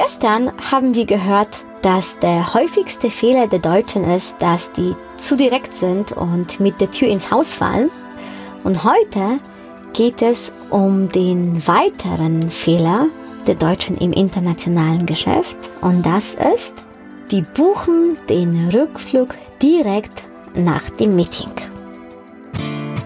Gestern haben wir gehört, dass der häufigste Fehler der Deutschen ist, dass die zu direkt sind und mit der Tür ins Haus fallen. Und heute geht es um den weiteren Fehler der Deutschen im internationalen Geschäft. Und das ist, die buchen den Rückflug direkt nach dem Meeting.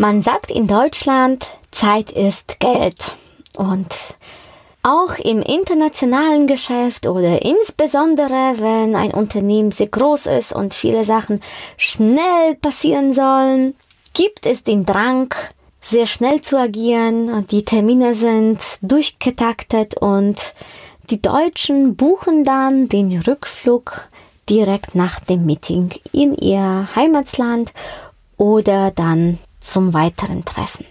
Man sagt in Deutschland, Zeit ist Geld. Und auch im internationalen Geschäft oder insbesondere wenn ein Unternehmen sehr groß ist und viele Sachen schnell passieren sollen, gibt es den Drang, sehr schnell zu agieren. Die Termine sind durchgetaktet und die Deutschen buchen dann den Rückflug direkt nach dem Meeting in ihr Heimatland oder dann zum weiteren Treffen.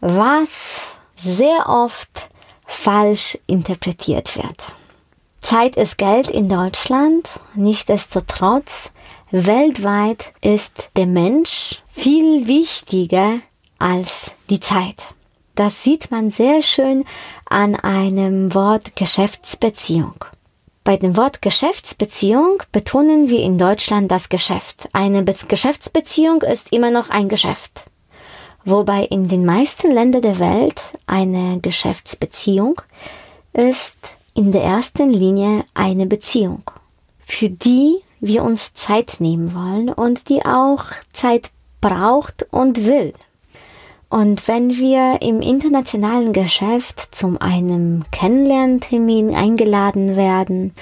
Was sehr oft falsch interpretiert wird. Zeit ist Geld in Deutschland, nichtsdestotrotz weltweit ist der Mensch viel wichtiger als die Zeit. Das sieht man sehr schön an einem Wort Geschäftsbeziehung. Bei dem Wort Geschäftsbeziehung betonen wir in Deutschland das Geschäft. Eine Be Geschäftsbeziehung ist immer noch ein Geschäft. Wobei in den meisten Ländern der Welt eine Geschäftsbeziehung ist in der ersten Linie eine Beziehung, für die wir uns Zeit nehmen wollen und die auch Zeit braucht und will. Und wenn wir im internationalen Geschäft zum einem Kennenlerntermin eingeladen werden,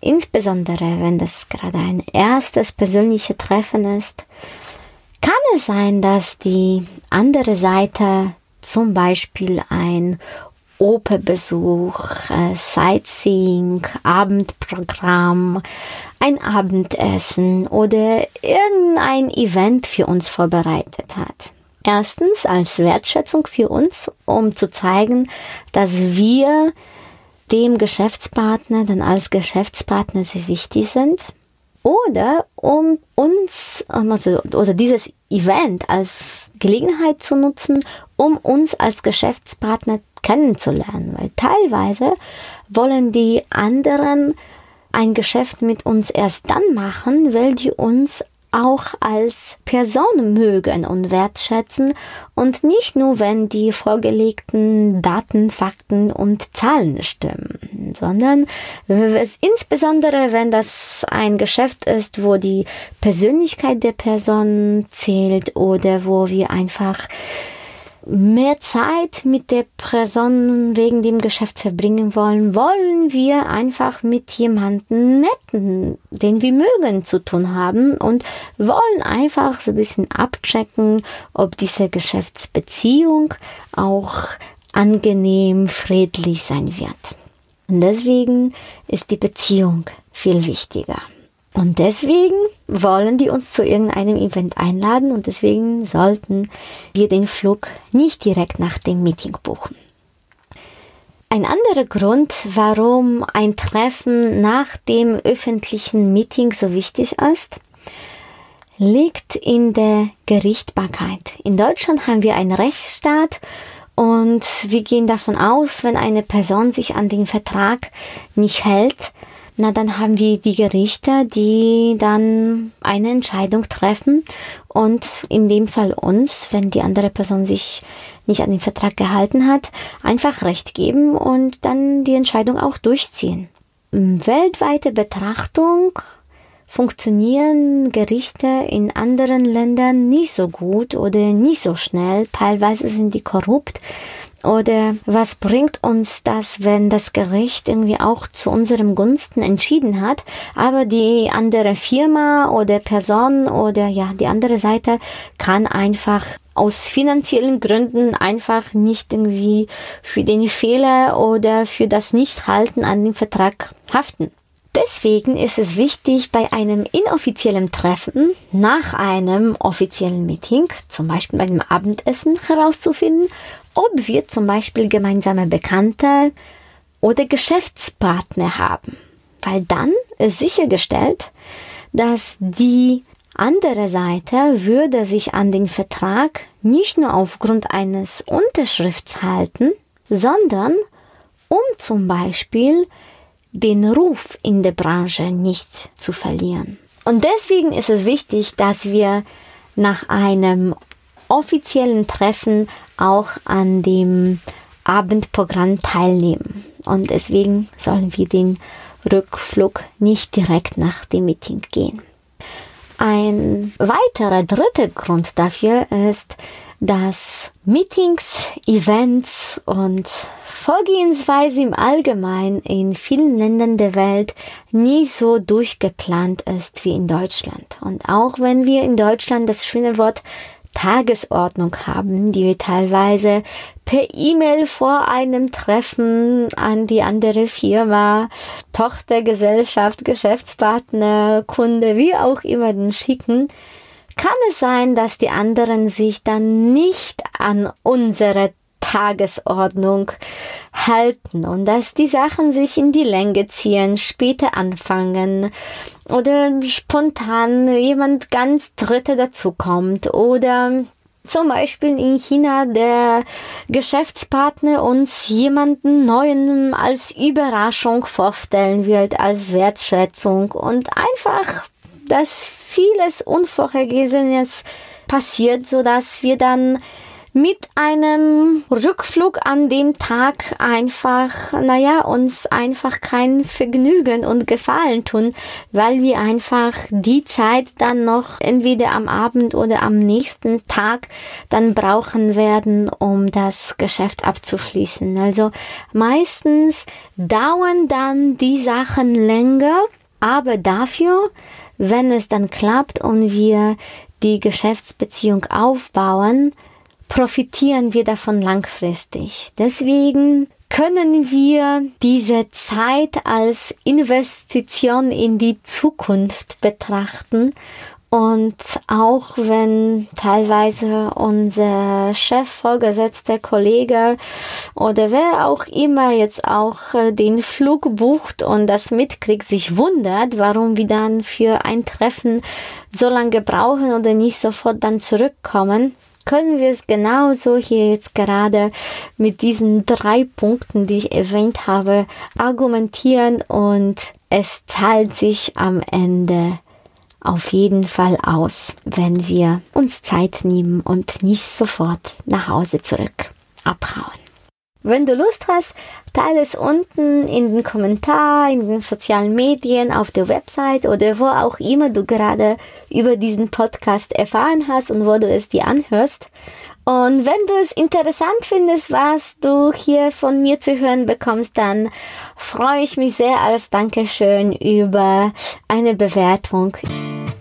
insbesondere wenn das gerade ein erstes persönliches Treffen ist, kann es sein, dass die andere Seite zum Beispiel ein Operbesuch, äh, Sightseeing, Abendprogramm, ein Abendessen oder irgendein Event für uns vorbereitet hat. Erstens als Wertschätzung für uns, um zu zeigen, dass wir dem Geschäftspartner dann als Geschäftspartner sehr wichtig sind. Oder um uns, also, oder dieses Event als Gelegenheit zu nutzen, um uns als Geschäftspartner kennenzulernen. Weil teilweise wollen die anderen ein Geschäft mit uns erst dann machen, weil die uns auch als Person mögen und wertschätzen und nicht nur, wenn die vorgelegten Daten, Fakten und Zahlen stimmen, sondern insbesondere, wenn das ein Geschäft ist, wo die Persönlichkeit der Person zählt oder wo wir einfach mehr Zeit mit der Person wegen dem Geschäft verbringen wollen, wollen wir einfach mit jemandem netten, den wir mögen, zu tun haben und wollen einfach so ein bisschen abchecken, ob diese Geschäftsbeziehung auch angenehm, friedlich sein wird. Und deswegen ist die Beziehung viel wichtiger. Und deswegen wollen die uns zu irgendeinem Event einladen und deswegen sollten wir den Flug nicht direkt nach dem Meeting buchen. Ein anderer Grund, warum ein Treffen nach dem öffentlichen Meeting so wichtig ist, liegt in der Gerichtbarkeit. In Deutschland haben wir einen Rechtsstaat und wir gehen davon aus, wenn eine Person sich an den Vertrag nicht hält, na dann haben wir die Gerichte, die dann eine Entscheidung treffen und in dem Fall uns, wenn die andere Person sich nicht an den Vertrag gehalten hat, einfach Recht geben und dann die Entscheidung auch durchziehen. Weltweite Betrachtung funktionieren Gerichte in anderen Ländern nicht so gut oder nicht so schnell. Teilweise sind die korrupt. Oder was bringt uns das, wenn das Gericht irgendwie auch zu unserem Gunsten entschieden hat, aber die andere Firma oder Person oder ja, die andere Seite kann einfach aus finanziellen Gründen einfach nicht irgendwie für den Fehler oder für das Nichthalten an dem Vertrag haften. Deswegen ist es wichtig, bei einem inoffiziellen Treffen nach einem offiziellen Meeting, zum Beispiel bei einem Abendessen, herauszufinden, ob wir zum Beispiel gemeinsame Bekannte oder Geschäftspartner haben. Weil dann ist sichergestellt, dass die andere Seite würde sich an den Vertrag nicht nur aufgrund eines Unterschrifts halten, sondern um zum Beispiel den Ruf in der Branche nicht zu verlieren. Und deswegen ist es wichtig, dass wir nach einem offiziellen Treffen auch an dem Abendprogramm teilnehmen. Und deswegen sollen wir den Rückflug nicht direkt nach dem Meeting gehen. Ein weiterer dritter Grund dafür ist, dass Meetings, Events und Vorgehensweise im Allgemeinen in vielen Ländern der Welt nie so durchgeplant ist wie in Deutschland. Und auch wenn wir in Deutschland das schöne Wort Tagesordnung haben, die wir teilweise per E-Mail vor einem Treffen an die andere Firma, Tochtergesellschaft, Geschäftspartner, Kunde, wie auch immer den schicken, kann es sein, dass die anderen sich dann nicht an unsere Tagesordnung halten und dass die Sachen sich in die Länge ziehen, später anfangen oder spontan jemand ganz Dritte dazukommt oder zum Beispiel in China der Geschäftspartner uns jemanden neuen als Überraschung vorstellen wird, als Wertschätzung und einfach, dass vieles Unvorhergesehenes passiert, so dass wir dann mit einem Rückflug an dem Tag einfach, naja, uns einfach kein Vergnügen und Gefallen tun, weil wir einfach die Zeit dann noch entweder am Abend oder am nächsten Tag dann brauchen werden, um das Geschäft abzuschließen. Also meistens dauern dann die Sachen länger, aber dafür, wenn es dann klappt und wir die Geschäftsbeziehung aufbauen, profitieren wir davon langfristig. Deswegen können wir diese Zeit als Investition in die Zukunft betrachten und auch wenn teilweise unser Chef, Vorgesetzter, Kollege oder wer auch immer jetzt auch äh, den Flug bucht und das mitkriegt, sich wundert, warum wir dann für ein Treffen so lange brauchen oder nicht sofort dann zurückkommen, können wir es genauso hier jetzt gerade mit diesen drei Punkten, die ich erwähnt habe, argumentieren und es zahlt sich am Ende auf jeden Fall aus, wenn wir uns Zeit nehmen und nicht sofort nach Hause zurück abhauen. Wenn du Lust hast, teile es unten in den Kommentaren, in den sozialen Medien, auf der Website oder wo auch immer du gerade über diesen Podcast erfahren hast und wo du es dir anhörst. Und wenn du es interessant findest, was du hier von mir zu hören bekommst, dann freue ich mich sehr als Dankeschön über eine Bewertung.